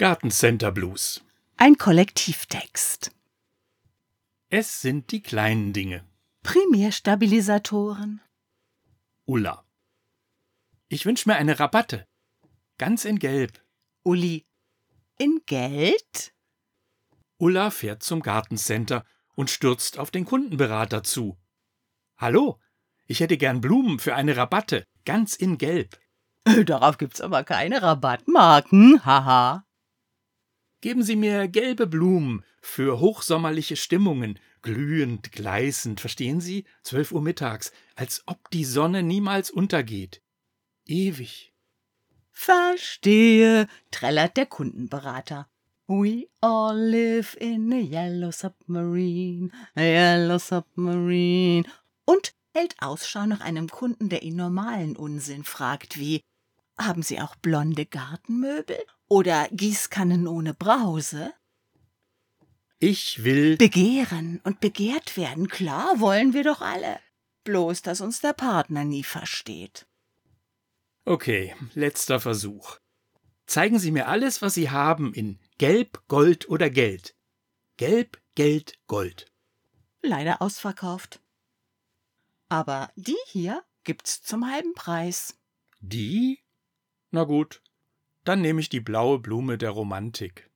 Gartencenter Blues. Ein Kollektivtext. Es sind die kleinen Dinge. Primärstabilisatoren. Ulla. Ich wünsche mir eine Rabatte. Ganz in Gelb. Uli. In Geld? Ulla fährt zum Gartencenter und stürzt auf den Kundenberater zu. Hallo, ich hätte gern Blumen für eine Rabatte, ganz in Gelb. Äh, Darauf gibt's aber keine Rabattmarken, haha. Geben Sie mir gelbe Blumen für hochsommerliche Stimmungen, glühend, gleißend, verstehen Sie? Zwölf Uhr mittags, als ob die Sonne niemals untergeht. Ewig. Verstehe, trällert der Kundenberater. We all live in a yellow submarine, a yellow submarine. Und hält Ausschau nach einem Kunden, der ihn normalen Unsinn fragt, wie Haben Sie auch blonde Gartenmöbel? Oder Gießkannen ohne Brause? Ich will. Begehren und begehrt werden, klar, wollen wir doch alle. Bloß, dass uns der Partner nie versteht. Okay, letzter Versuch. Zeigen Sie mir alles, was Sie haben in Gelb, Gold oder Geld. Gelb, Geld, Gold. Leider ausverkauft. Aber die hier gibt's zum halben Preis. Die? Na gut, dann nehme ich die blaue Blume der Romantik.